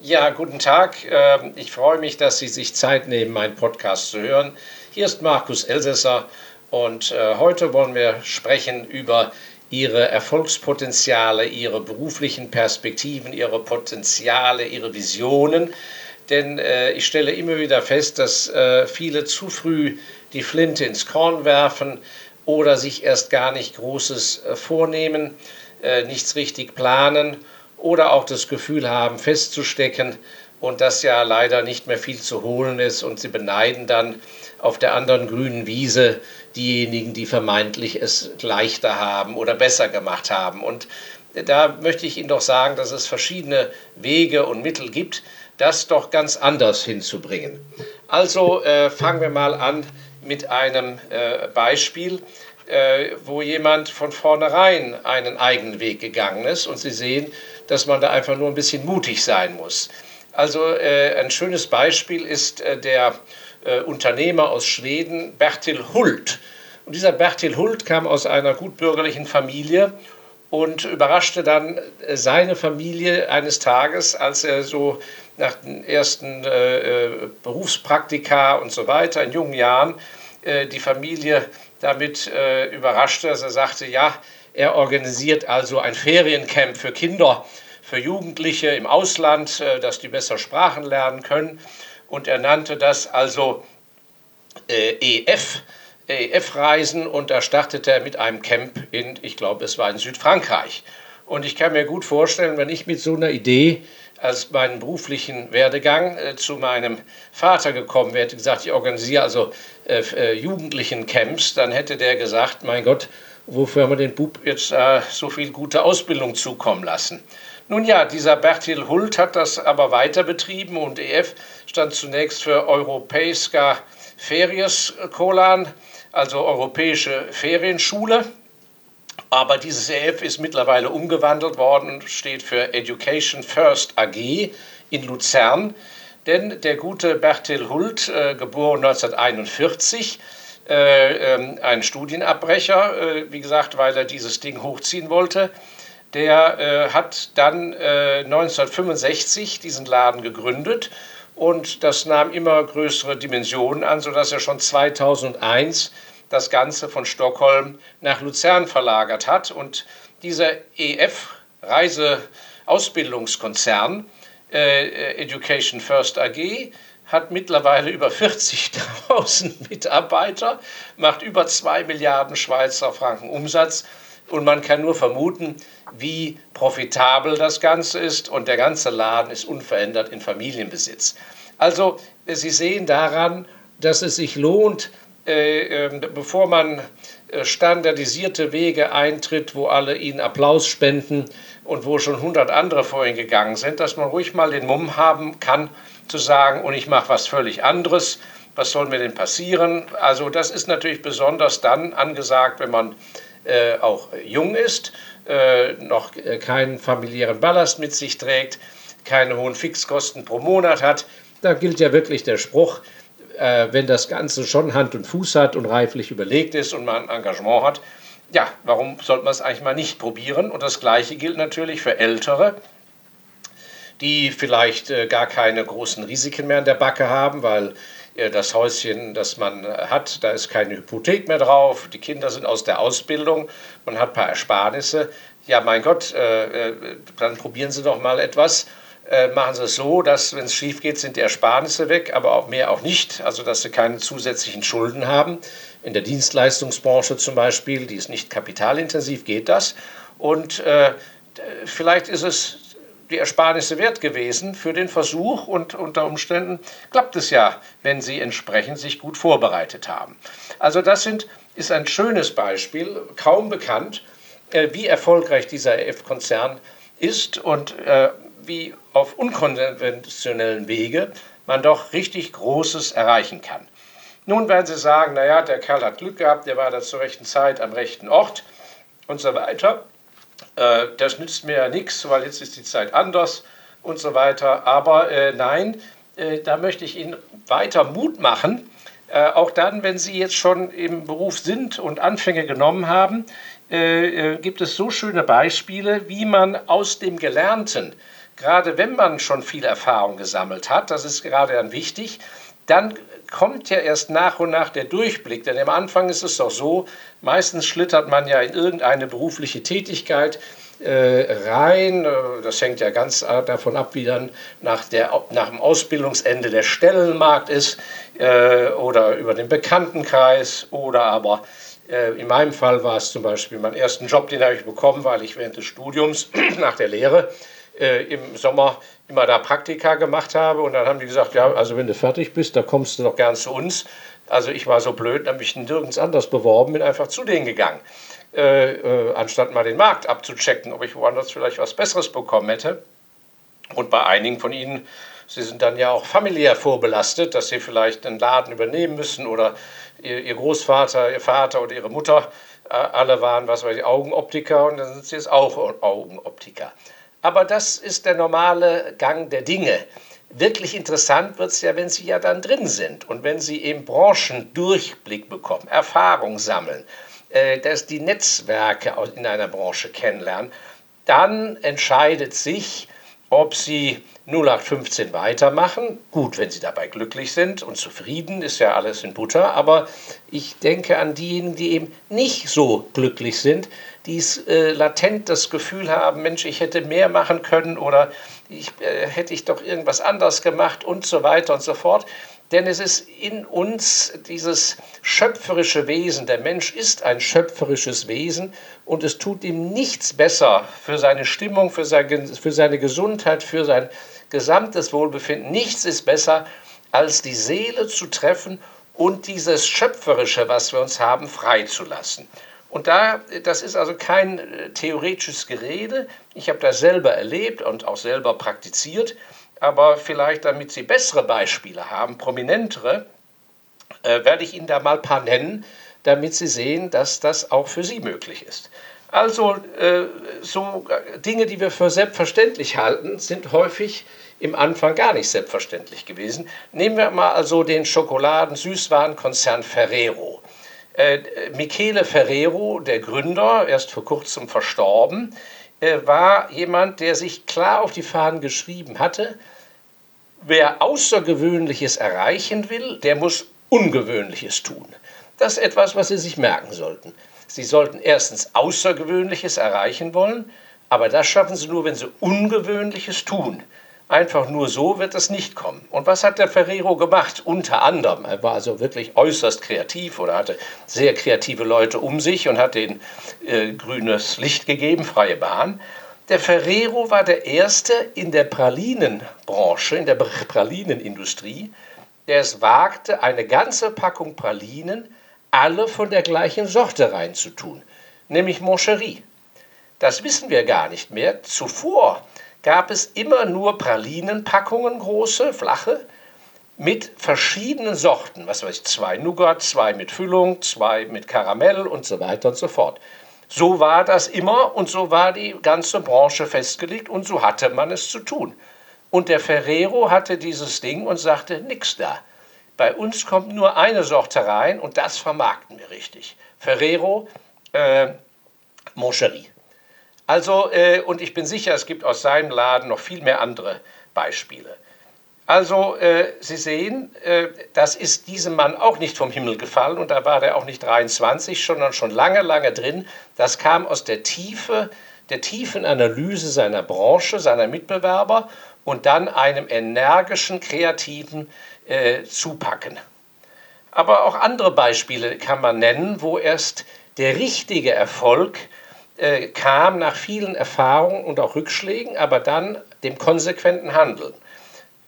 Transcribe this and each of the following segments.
Ja, guten Tag. Ähm, ich freue mich, dass Sie sich Zeit nehmen, meinen Podcast zu hören. Hier ist Markus Elsässer und äh, heute wollen wir sprechen über Ihre Erfolgspotenziale, Ihre beruflichen Perspektiven, Ihre Potenziale, Ihre Visionen. Denn äh, ich stelle immer wieder fest, dass äh, viele zu früh die Flinte ins Korn werfen oder sich erst gar nicht Großes vornehmen, nichts richtig planen oder auch das Gefühl haben, festzustecken und dass ja leider nicht mehr viel zu holen ist und sie beneiden dann auf der anderen grünen Wiese diejenigen, die vermeintlich es leichter haben oder besser gemacht haben. Und da möchte ich Ihnen doch sagen, dass es verschiedene Wege und Mittel gibt, das doch ganz anders hinzubringen. Also äh, fangen wir mal an mit einem äh, Beispiel, äh, wo jemand von vornherein einen eigenen Weg gegangen ist und Sie sehen, dass man da einfach nur ein bisschen mutig sein muss. Also äh, ein schönes Beispiel ist äh, der äh, Unternehmer aus Schweden, Bertil Hult. Und dieser Bertil Hult kam aus einer gutbürgerlichen Familie und überraschte dann äh, seine Familie eines Tages, als er so nach den ersten äh, äh, Berufspraktika und so weiter in jungen Jahren die Familie damit überraschte, dass er sagte, ja, er organisiert also ein Feriencamp für Kinder, für Jugendliche im Ausland, äh, dass die besser Sprachen lernen können. Und er nannte das also äh, EF, EF-Reisen und da startete er mit einem Camp in, ich glaube, es war in Südfrankreich. Und ich kann mir gut vorstellen, wenn ich mit so einer Idee als meinen beruflichen Werdegang äh, zu meinem Vater gekommen wäre, hätte gesagt, ich organisiere also äh, äh, jugendlichen Camps, dann hätte der gesagt, mein Gott, wofür haben wir den Bub jetzt äh, so viel gute Ausbildung zukommen lassen? Nun ja, dieser Bertil Hult hat das aber weiter betrieben und EF stand zunächst für Europeiska Feriesskolan, also Europäische Ferienschule. Aber dieses EF ist mittlerweile umgewandelt worden und steht für Education First AG in Luzern. Denn der gute Bertil Hult, äh, geboren 1941, äh, äh, ein Studienabbrecher, äh, wie gesagt, weil er dieses Ding hochziehen wollte, der äh, hat dann äh, 1965 diesen Laden gegründet und das nahm immer größere Dimensionen an, sodass er schon 2001 das Ganze von Stockholm nach Luzern verlagert hat. Und dieser EF, Reiseausbildungskonzern, äh, Education First AG, hat mittlerweile über 40.000 Mitarbeiter, macht über 2 Milliarden Schweizer Franken Umsatz und man kann nur vermuten, wie profitabel das Ganze ist und der ganze Laden ist unverändert in Familienbesitz. Also Sie sehen daran, dass es sich lohnt, äh, äh, bevor man äh, standardisierte Wege eintritt, wo alle Ihnen Applaus spenden und wo schon 100 andere vorhin gegangen sind, dass man ruhig mal den Mumm haben kann, zu sagen, und ich mache was völlig anderes. Was soll mir denn passieren? Also das ist natürlich besonders dann angesagt, wenn man äh, auch jung ist, äh, noch äh, keinen familiären Ballast mit sich trägt, keine hohen Fixkosten pro Monat hat. Da gilt ja wirklich der Spruch, äh, wenn das Ganze schon Hand und Fuß hat und reiflich überlegt ist und man ein Engagement hat, ja, warum sollte man es eigentlich mal nicht probieren? Und das Gleiche gilt natürlich für Ältere, die vielleicht äh, gar keine großen Risiken mehr in der Backe haben, weil äh, das Häuschen, das man hat, da ist keine Hypothek mehr drauf, die Kinder sind aus der Ausbildung, man hat ein paar Ersparnisse. Ja, mein Gott, äh, äh, dann probieren Sie doch mal etwas. machen Sie es so, dass, wenn es schief geht, sind die Ersparnisse weg, aber auch mehr auch nicht, also dass Sie keine zusätzlichen Schulden haben. In der Dienstleistungsbranche zum Beispiel, die ist nicht kapitalintensiv, geht das. Und äh, vielleicht ist es die Ersparnisse wert gewesen für den Versuch und unter Umständen klappt es ja, wenn Sie entsprechend sich gut vorbereitet haben. Also das sind, ist ein schönes Beispiel, kaum bekannt, äh, wie erfolgreich dieser F-Konzern ist und äh, wie auf unkonventionellen Wege man doch richtig Großes erreichen kann. Nun werden Sie sagen, naja, der Kerl hat Glück gehabt, der war da zur rechten Zeit am rechten Ort und so weiter. Äh, das nützt mir ja nichts, weil jetzt ist die Zeit anders und so weiter. Aber äh, nein, äh, da möchte ich Ihnen weiter Mut machen. Äh, auch dann, wenn Sie jetzt schon im Beruf sind und Anfänge genommen haben, äh, äh, gibt es so schöne Beispiele, wie man aus dem Gelernten gerade wenn man schon viel Erfahrung gesammelt hat, das ist gerade dann wichtig, dann kommt ja erst nach und nach der Durchblick. Denn am Anfang ist es doch so, meistens schlittert man ja in irgendeine berufliche Tätigkeit äh, rein. Äh, das hängt ja ganz davon ab, wie dann nach, der, nach dem Ausbildungsende der Stellenmarkt ist äh, oder über den Bekanntenkreis oder aber äh, in meinem Fall war es zum Beispiel mein ersten Job, den habe ich bekommen, weil ich während des Studiums nach der Lehre äh, im Sommer immer da Praktika gemacht habe. Und dann haben die gesagt, ja, also wenn du fertig bist, dann kommst du doch gern zu uns. Also ich war so blöd, habe mich nirgends anders beworben, bin einfach zu denen gegangen. Äh, äh, anstatt mal den Markt abzuchecken, ob ich woanders vielleicht was Besseres bekommen hätte. Und bei einigen von ihnen, sie sind dann ja auch familiär vorbelastet, dass sie vielleicht einen Laden übernehmen müssen oder ihr, ihr Großvater, ihr Vater oder ihre Mutter, äh, alle waren, was weiß ich, Augenoptiker und dann sind sie jetzt auch Augenoptiker. Aber das ist der normale Gang der Dinge. Wirklich interessant wird es ja, wenn Sie ja dann drin sind und wenn Sie eben Branchendurchblick bekommen, Erfahrung sammeln, äh, dass die Netzwerke in einer Branche kennenlernen. Dann entscheidet sich, ob Sie 0815 weitermachen. Gut, wenn Sie dabei glücklich sind und zufrieden, ist ja alles in Butter. Aber ich denke an diejenigen, die eben nicht so glücklich sind, die äh, latent das Gefühl haben, Mensch, ich hätte mehr machen können oder ich, äh, hätte ich doch irgendwas anders gemacht und so weiter und so fort. Denn es ist in uns dieses schöpferische Wesen. Der Mensch ist ein schöpferisches Wesen und es tut ihm nichts besser für seine Stimmung, für, sein, für seine Gesundheit, für sein gesamtes Wohlbefinden. Nichts ist besser, als die Seele zu treffen und dieses Schöpferische, was wir uns haben, freizulassen. Und da, das ist also kein äh, theoretisches Gerede. Ich habe das selber erlebt und auch selber praktiziert. Aber vielleicht, damit Sie bessere Beispiele haben, prominentere, äh, werde ich Ihnen da mal ein paar nennen, damit Sie sehen, dass das auch für Sie möglich ist. Also äh, so Dinge, die wir für selbstverständlich halten, sind häufig im Anfang gar nicht selbstverständlich gewesen. Nehmen wir mal also den Schokoladen-Süßwarenkonzern Ferrero. Äh, Michele Ferrero, der Gründer, erst vor kurzem verstorben, äh, war jemand, der sich klar auf die Fahnen geschrieben hatte, wer Außergewöhnliches erreichen will, der muss Ungewöhnliches tun. Das ist etwas, was Sie sich merken sollten. Sie sollten erstens Außergewöhnliches erreichen wollen, aber das schaffen Sie nur, wenn Sie Ungewöhnliches tun. Einfach nur so wird es nicht kommen. Und was hat der Ferrero gemacht? Unter anderem, er war also wirklich äußerst kreativ oder hatte sehr kreative Leute um sich und hat denen äh, grünes Licht gegeben, freie Bahn. Der Ferrero war der Erste in der Pralinenbranche, in der Pralinenindustrie, der es wagte, eine ganze Packung Pralinen alle von der gleichen Sorte reinzutun, nämlich Moncherie. Das wissen wir gar nicht mehr. Zuvor gab es immer nur Pralinenpackungen, große, flache, mit verschiedenen Sorten. Was weiß ich, zwei Nougat, zwei mit Füllung, zwei mit Karamell und so weiter und so fort. So war das immer und so war die ganze Branche festgelegt und so hatte man es zu tun. Und der Ferrero hatte dieses Ding und sagte, nix da. Bei uns kommt nur eine Sorte rein und das vermarkten wir richtig. Ferrero, äh, Moncherie. Also, äh, und ich bin sicher, es gibt aus seinem Laden noch viel mehr andere Beispiele. Also, äh, Sie sehen, äh, das ist diesem Mann auch nicht vom Himmel gefallen und da war er auch nicht 23, sondern schon lange, lange drin. Das kam aus der Tiefe, der tiefen Analyse seiner Branche, seiner Mitbewerber und dann einem energischen, kreativen äh, zupacken. Aber auch andere Beispiele kann man nennen, wo erst der richtige Erfolg äh, kam nach vielen Erfahrungen und auch Rückschlägen, aber dann dem konsequenten Handeln.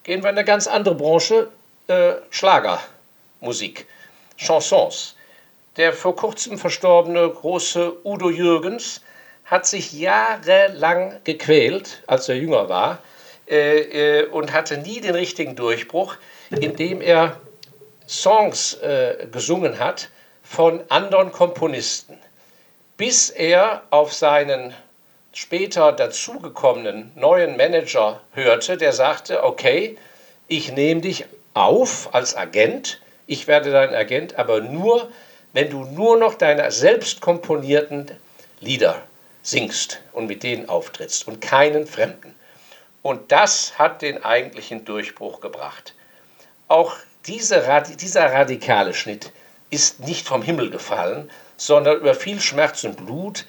Gehen wir in eine ganz andere Branche, äh, Schlagermusik, Chansons. Der vor kurzem verstorbene große Udo Jürgens hat sich jahrelang gequält, als er jünger war, äh, äh, und hatte nie den richtigen Durchbruch indem er Songs äh, gesungen hat von anderen Komponisten, bis er auf seinen später dazugekommenen neuen Manager hörte, der sagte, okay, ich nehme dich auf als Agent, ich werde dein Agent, aber nur, wenn du nur noch deine selbst komponierten Lieder singst und mit denen auftrittst und keinen Fremden. Und das hat den eigentlichen Durchbruch gebracht. Auch diese, dieser radikale Schnitt ist nicht vom Himmel gefallen, sondern über viel Schmerz und Blut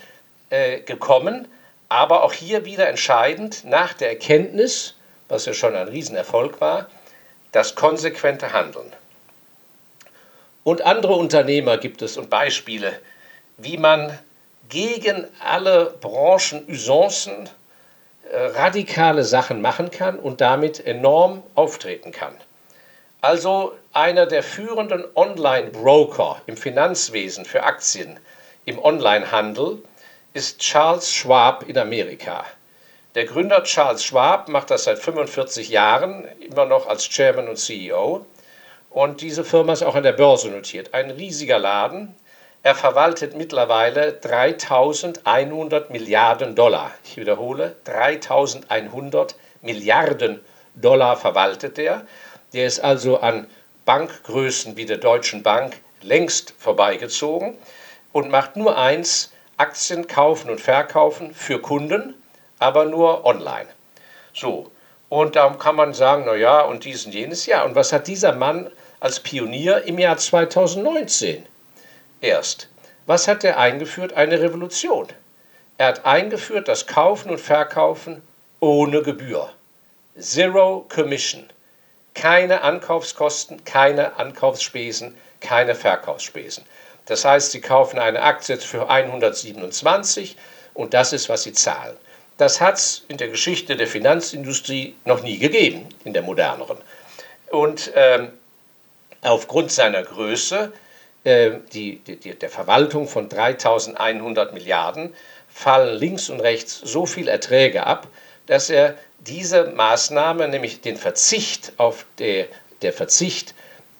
äh, gekommen. Aber auch hier wieder entscheidend nach der Erkenntnis, was ja schon ein Riesenerfolg war, das konsequente Handeln. Und andere Unternehmer gibt es und Beispiele, wie man gegen alle Branchenusancen äh, radikale Sachen machen kann und damit enorm auftreten kann. Also einer der führenden Online-Broker im Finanzwesen für Aktien im Onlinehandel ist Charles Schwab in Amerika. Der Gründer Charles Schwab macht das seit 45 Jahren, immer noch als Chairman und CEO. Und diese Firma ist auch an der Börse notiert. Ein riesiger Laden. Er verwaltet mittlerweile 3100 Milliarden Dollar. Ich wiederhole, 3100 Milliarden Dollar verwaltet er. Der ist also an Bankgrößen wie der Deutschen Bank längst vorbeigezogen und macht nur eins, Aktien kaufen und verkaufen für Kunden, aber nur online. So, und darum kann man sagen, naja, und dies und jenes Jahr. Und was hat dieser Mann als Pionier im Jahr 2019 erst? Was hat er eingeführt? Eine Revolution. Er hat eingeführt das Kaufen und Verkaufen ohne Gebühr. Zero Commission keine Ankaufskosten, keine Ankaufsspesen, keine Verkaufsspesen. Das heißt, Sie kaufen eine Aktie für 127 und das ist, was Sie zahlen. Das hat es in der Geschichte der Finanzindustrie noch nie gegeben, in der moderneren. Und ähm, aufgrund seiner Größe, äh, die, die, der Verwaltung von 3100 Milliarden, fallen links und rechts so viel Erträge ab, dass er diese Maßnahme, nämlich den Verzicht auf der, der Verzicht,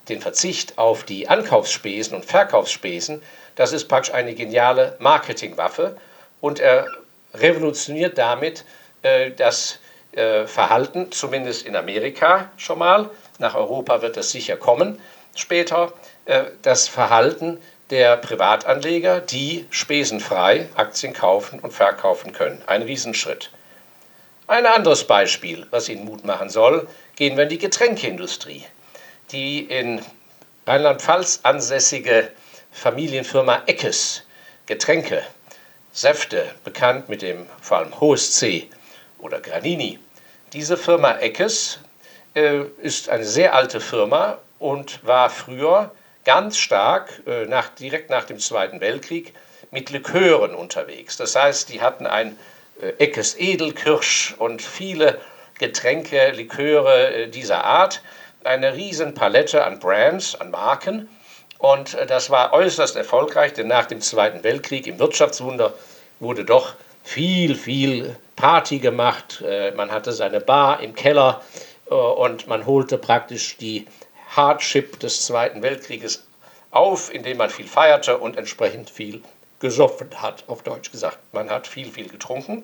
den Verzicht auf die Ankaufsspesen und Verkaufsspesen, das ist praktisch eine geniale Marketingwaffe und er revolutioniert damit äh, das äh, Verhalten, zumindest in Amerika schon mal, nach Europa wird es sicher kommen später, äh, das Verhalten der Privatanleger, die spesenfrei Aktien kaufen und verkaufen können. Ein Riesenschritt. Ein anderes Beispiel, was Ihnen Mut machen soll, gehen wir in die Getränkeindustrie. Die in Rheinland-Pfalz ansässige Familienfirma Eckes, Getränke, Säfte, bekannt mit dem vor allem Hohes oder Granini. Diese Firma Eckes äh, ist eine sehr alte Firma und war früher ganz stark, äh, nach, direkt nach dem Zweiten Weltkrieg, mit Likören unterwegs. Das heißt, die hatten ein Eckes Edelkirsch und viele Getränke, Liköre äh, dieser Art. Eine riesen Palette an Brands, an Marken. Und äh, das war äußerst erfolgreich, denn nach dem Zweiten Weltkrieg im Wirtschaftswunder wurde doch viel, viel Party gemacht. Man hatte seine Bar im Keller und man holte praktisch die Hardship des Zweiten Weltkrieges auf, indem man viel feierte und entsprechend viel gesoffen hat, auf Deutsch gesagt. Man hat viel, viel getrunken.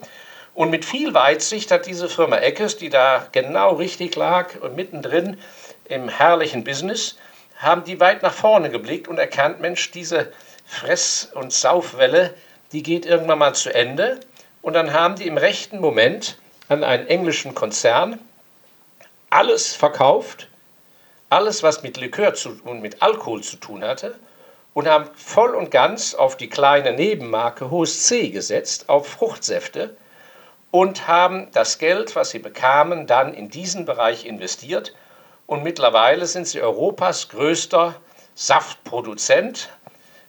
Und mit viel Weitsicht hat diese Firma Eckes, die da genau richtig lag und mittendrin im herrlichen Business, haben die weit nach vorne geblickt und erkannt, Mensch, diese Fress- und Saufwelle, die geht irgendwann mal zu Ende. Und dann haben die im rechten Moment an einen englischen Konzern alles verkauft, alles, was mit Likör zu, und mit Alkohol zu tun hatte, und haben voll und ganz auf die kleine Nebenmarke Hohes C gesetzt, auf Fruchtsäfte und haben das Geld, was sie bekamen, dann in diesen Bereich investiert. Und mittlerweile sind sie Europas größter Saftproduzent,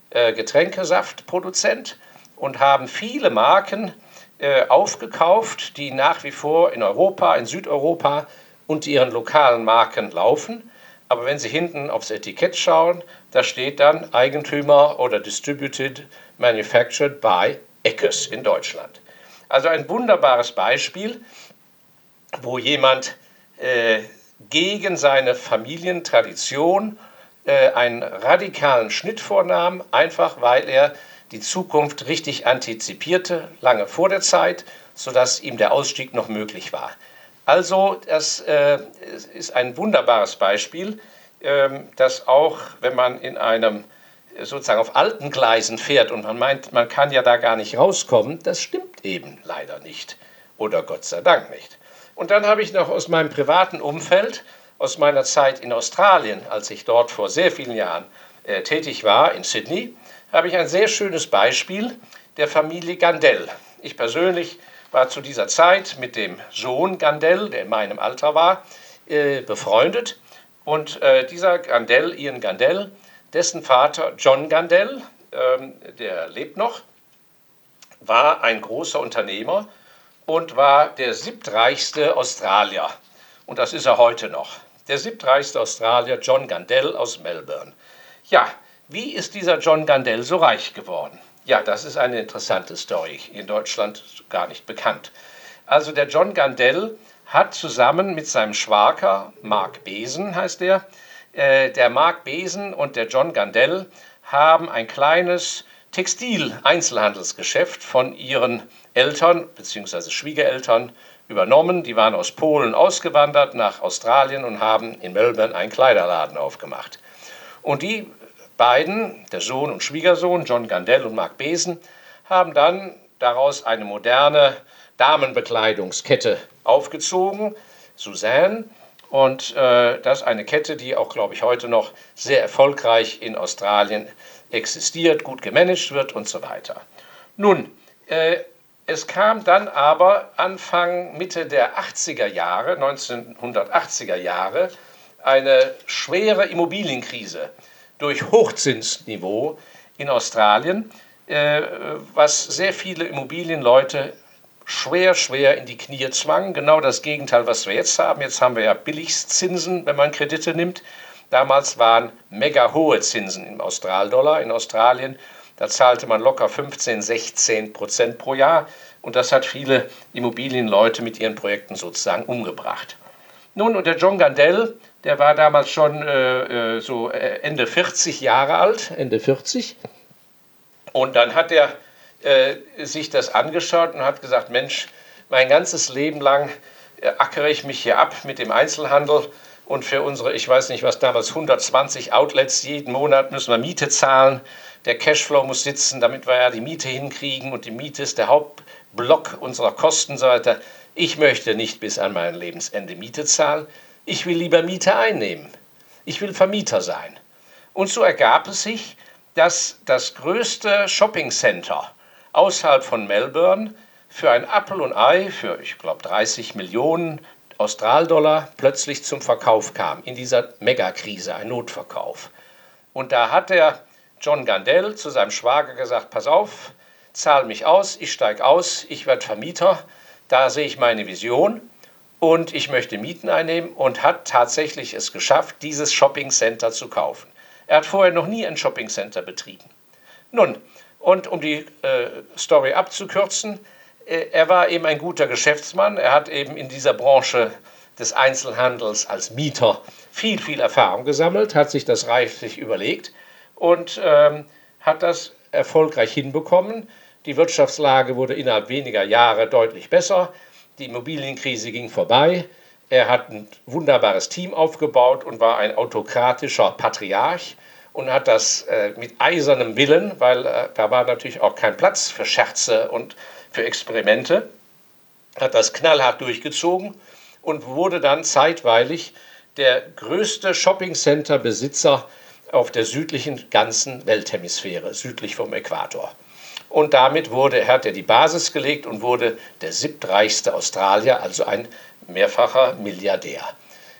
äh, Getränkesaftproduzent und haben viele Marken äh, aufgekauft, die nach wie vor in Europa, in Südeuropa unter ihren lokalen Marken laufen. Aber wenn Sie hinten aufs Etikett schauen, da steht dann Eigentümer oder Distributed Manufactured by Eckes in Deutschland. Also ein wunderbares Beispiel, wo jemand äh, gegen seine Familientradition äh, einen radikalen Schnitt vornahm, einfach weil er die Zukunft richtig antizipierte, lange vor der Zeit, sodass ihm der Ausstieg noch möglich war. Also das äh, ist ein wunderbares Beispiel, dass auch wenn man in einem sozusagen auf alten Gleisen fährt und man meint, man kann ja da gar nicht rauskommen, das stimmt eben leider nicht oder Gott sei Dank nicht. Und dann habe ich noch aus meinem privaten Umfeld, aus meiner Zeit in Australien, als ich dort vor sehr vielen Jahren äh, tätig war, in Sydney, habe ich ein sehr schönes Beispiel der Familie Gandell. Ich persönlich war zu dieser Zeit mit dem Sohn Gandell, der in meinem Alter war, äh, befreundet. Und äh, dieser Gandell, Ian Gandell, dessen Vater John Gandell, ähm, der lebt noch, war ein großer Unternehmer und war der siebtreichste Australier. Und das ist er heute noch. Der siebtreichste Australier, John Gandell aus Melbourne. Ja, wie ist dieser John Gandell so reich geworden? Ja, das ist eine interessante Story, in Deutschland gar nicht bekannt. Also der John Gandell hat zusammen mit seinem Schwager, Mark Besen heißt er, äh, der Mark Besen und der John Gandell haben ein kleines Textil-Einzelhandelsgeschäft von ihren Eltern bzw. Schwiegereltern übernommen. Die waren aus Polen ausgewandert nach Australien und haben in Melbourne einen Kleiderladen aufgemacht. Und die beiden, der Sohn und Schwiegersohn, John Gandell und Mark Besen, haben dann daraus eine moderne Damenbekleidungskette aufgezogen, Suzanne. Und äh, das ist eine Kette, die auch, glaube ich, heute noch sehr erfolgreich in Australien existiert, gut gemanagt wird und so weiter. Nun, äh, es kam dann aber Anfang, Mitte der 80er Jahre, 1980er Jahre, eine schwere Immobilienkrise durch Hochzinsniveau in Australien, äh, was sehr viele Immobilienleute schwer, schwer in die Knie zwang. Genau das Gegenteil, was wir jetzt haben. Jetzt haben wir ja Billigzinsen, wenn man Kredite nimmt. Damals waren mega hohe Zinsen im Australdollar in Australien. Da zahlte man locker 15, 16 Prozent pro Jahr. Und das hat viele Immobilienleute mit ihren Projekten sozusagen umgebracht. Nun, und der John Gandell, der war damals schon äh, äh so äh, Ende 40 Jahre alt, Ende 40. Und dann hat er äh, sich das angeschaut und hat gesagt, Mensch, mein ganzes Leben lang äh, ackere ich mich hier ab mit dem Einzelhandel und für unsere, ich weiß nicht was damals, 120 Outlets jeden Monat müssen wir Miete zahlen. Der Cashflow muss sitzen, damit wir ja die Miete hinkriegen und die Miete ist der Hauptblock unserer Kosten so weiter. Ich möchte nicht bis an mein Lebensende Miete zahlen. Ich will lieber Miete einnehmen. Ich will Vermieter sein. Und so ergab es sich, dass das größte Shopping Center außerhalb von Melbourne für ein Apple und Ei für, ich glaube, 30 Millionen Australdollar plötzlich zum Verkauf kam, in dieser Megakrise, ein Notverkauf. Und da hat der John Gandell zu seinem Schwager gesagt, pass auf, zahl mich aus, ich steige aus, ich werde Vermieter, da sehe ich meine Vision und ich möchte Mieten einnehmen und hat tatsächlich es geschafft, dieses Shopping Center zu kaufen. Er hat vorher noch nie ein Shopping Center betrieben. Nun, und um die äh, Story abzukürzen, äh, er war eben ein guter Geschäftsmann. Er hat eben in dieser Branche des Einzelhandels als Mieter viel, viel Erfahrung gesammelt, hat sich das reiflich überlegt und ähm, hat das erfolgreich hinbekommen. Die Wirtschaftslage wurde innerhalb weniger Jahre deutlich besser. Die Immobilienkrise ging vorbei. Er hat ein wunderbares Team aufgebaut und war ein autokratischer Patriarch und hat das äh, mit eisernem Willen, weil äh, da war natürlich auch kein Platz für Scherze und für Experimente, hat das knallhart durchgezogen und wurde dann zeitweilig der größte Shoppingcenter-Besitzer auf der südlichen ganzen Welthemisphäre, südlich vom Äquator. Und damit wurde, hat er die Basis gelegt und wurde der siebtreichste Australier, also ein mehrfacher Milliardär.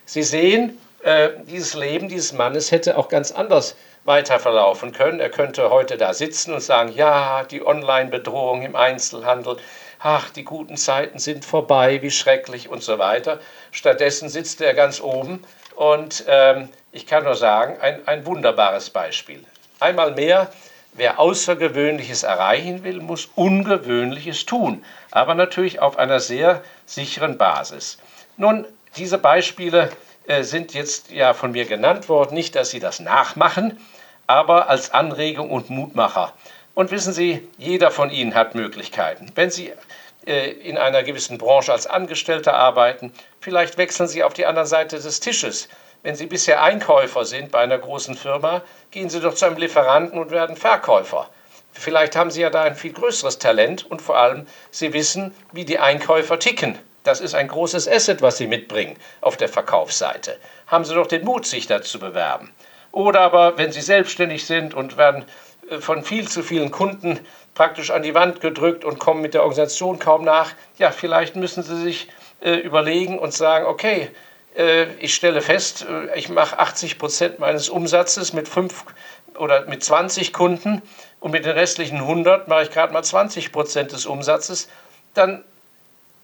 Sie sehen, äh, dieses Leben dieses Mannes hätte auch ganz anders weiter verlaufen können. Er könnte heute da sitzen und sagen, ja, die Online-Bedrohung im Einzelhandel, ach, die guten Zeiten sind vorbei, wie schrecklich und so weiter. Stattdessen sitzt er ganz oben und ähm, ich kann nur sagen, ein, ein wunderbares Beispiel. Einmal mehr, wer Außergewöhnliches erreichen will, muss Ungewöhnliches tun, aber natürlich auf einer sehr sicheren Basis. Nun, diese Beispiele äh, sind jetzt ja von mir genannt worden, nicht, dass Sie das nachmachen, aber als Anregung und Mutmacher. Und wissen Sie, jeder von Ihnen hat Möglichkeiten. Wenn Sie äh, in einer gewissen Branche als Angestellter arbeiten, vielleicht wechseln Sie auf die andere Seite des Tisches. Wenn Sie bisher Einkäufer sind bei einer großen Firma, gehen Sie doch zu einem Lieferanten und werden Verkäufer. Vielleicht haben Sie ja da ein viel größeres Talent und vor allem Sie wissen, wie die Einkäufer ticken. Das ist ein großes Asset, was Sie mitbringen auf der Verkaufsseite. Haben Sie doch den Mut, sich da zu bewerben. Oder aber, wenn Sie selbstständig sind und werden äh, von viel zu vielen Kunden praktisch an die Wand gedrückt und kommen mit der Organisation kaum nach, ja, vielleicht müssen Sie sich äh, überlegen und sagen, okay, äh, ich stelle fest, äh, ich mache 80 Prozent meines Umsatzes mit fünf oder mit 20 Kunden und mit den restlichen 100 mache ich gerade mal 20 Prozent des Umsatzes, dann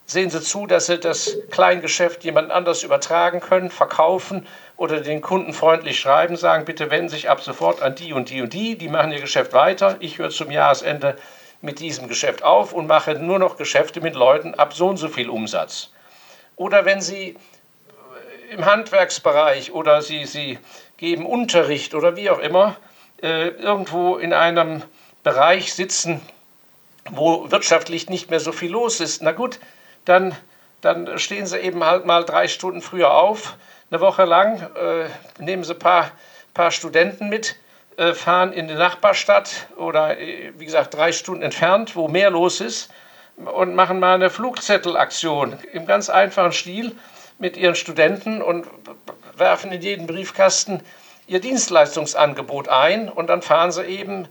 sehen Sie zu, dass Sie das Kleingeschäft jemand anders übertragen können, verkaufen oder den Kunden freundlich schreiben, sagen, bitte wenden Sie sich ab sofort an die und die und die, die machen Ihr Geschäft weiter. Ich höre zum Jahresende mit diesem Geschäft auf und mache nur noch Geschäfte mit Leuten ab so und so viel Umsatz. Oder wenn Sie im Handwerksbereich oder Sie, Sie geben Unterricht oder wie auch immer, äh, irgendwo in einem Bereich sitzen, wo wirtschaftlich nicht mehr so viel los ist, na gut, dann, dann stehen Sie eben halt mal drei Stunden früher auf, eine Woche lang, äh, nehmen Sie ein paar, paar Studenten mit, äh, fahren in die Nachbarstadt oder äh, wie gesagt drei Stunden entfernt, wo mehr los ist und machen mal eine Flugzettelaktion im ganz einfachen Stil mit ihren Studenten und werfen in jeden Briefkasten ihr Dienstleistungsangebot ein und dann fahren sie eben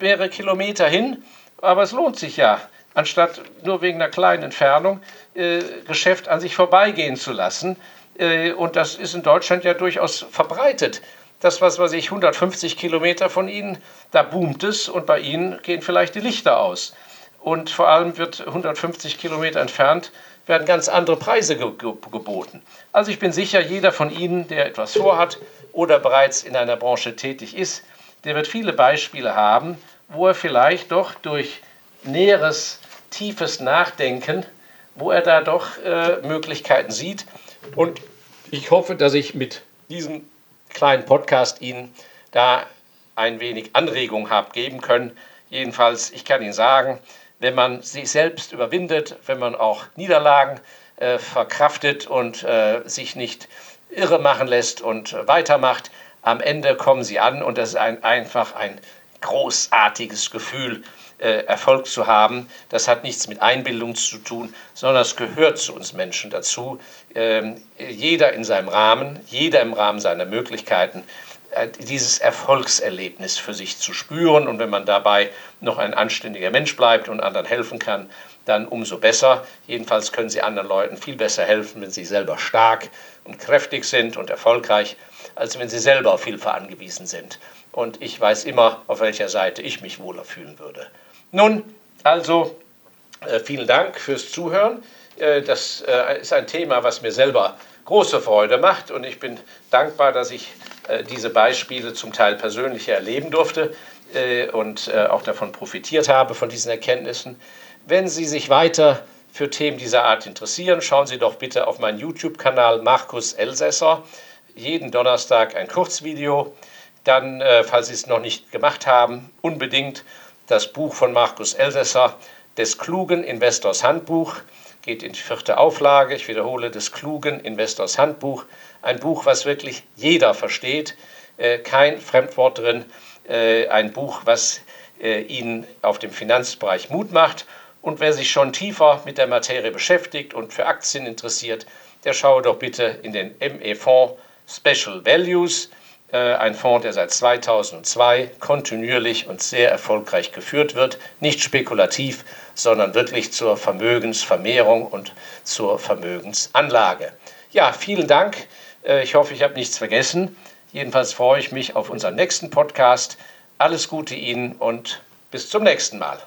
mehrere Kilometer hin. Aber es lohnt sich ja, anstatt nur wegen einer kleinen Entfernung äh, Geschäft an sich vorbeigehen zu lassen. Äh, und das ist in Deutschland ja durchaus verbreitet. Das, was weiß ich, 150 Kilometer von Ihnen, da boomt es und bei Ihnen gehen vielleicht die Lichter aus. Und vor allem wird 150 Kilometer entfernt werden ganz andere Preise ge ge geboten. Also ich bin sicher, jeder von Ihnen, der etwas vorhat oder bereits in einer Branche tätig ist, der wird viele Beispiele haben, wo er vielleicht doch durch näheres, tiefes Nachdenken, wo er da doch äh, Möglichkeiten sieht. Und ich hoffe, dass ich mit diesem kleinen Podcast Ihnen da ein wenig Anregung habe geben können. Jedenfalls, ich kann Ihnen sagen, wenn man sich selbst überwindet, wenn man auch Niederlagen äh, verkraftet und äh, sich nicht irre machen lässt und weitermacht, am Ende kommen sie an und das ist ein, einfach ein großartiges Gefühl, äh, Erfolg zu haben. Das hat nichts mit Einbildung zu tun, sondern es gehört zu uns Menschen dazu. Ähm, jeder in seinem Rahmen, jeder im Rahmen seiner Möglichkeiten äh, dieses Erfolgserlebnis für sich zu spüren. Und wenn man dabei noch ein anständiger Mensch bleibt und anderen helfen kann, dann umso besser. Jedenfalls können Sie anderen Leuten viel besser helfen, wenn Sie selber stark und kräftig sind und erfolgreich, als wenn Sie selber auf Hilfe angewiesen sind. Und ich weiß immer, auf welcher Seite ich mich wohler fühlen würde. Nun, also äh, vielen Dank fürs Zuhören. Äh, das ist ein Thema, was mir selber große Freude macht und ich bin dankbar, dass ich äh, diese Beispiele zum Teil persönlich erleben durfte äh, und äh, auch davon profitiert habe, von diesen Erkenntnissen. Wenn Sie sich weiter für Themen dieser Art interessieren, schauen Sie doch bitte auf meinen YouTube-Kanal Markus Elsässer. Jeden Donnerstag ein Kurzvideo. Dann, falls Sie es noch nicht gemacht haben, unbedingt das Buch von Markus Elsässer, des klugen Investors Handbuch geht in die vierte Auflage. Ich wiederhole, des klugen Investors Handbuch. Ein Buch, was wirklich jeder versteht. Äh, kein Fremdwort drin. Äh, ein Buch, was äh, Ihnen auf dem Finanzbereich Mut macht. Und wer sich schon tiefer mit der Materie beschäftigt und für Aktien interessiert, der schaue doch bitte in den ME-Fonds Special Values ein Fonds, der seit 2002 kontinuierlich und sehr erfolgreich geführt wird, nicht spekulativ, sondern wirklich zur Vermögensvermehrung und zur Vermögensanlage. Ja, vielen Dank. Äh, ich hoffe, ich habe nichts vergessen. Jedenfalls freue ich mich auf unseren nächsten Podcast. Alles Gute Ihnen und bis zum nächsten Mal.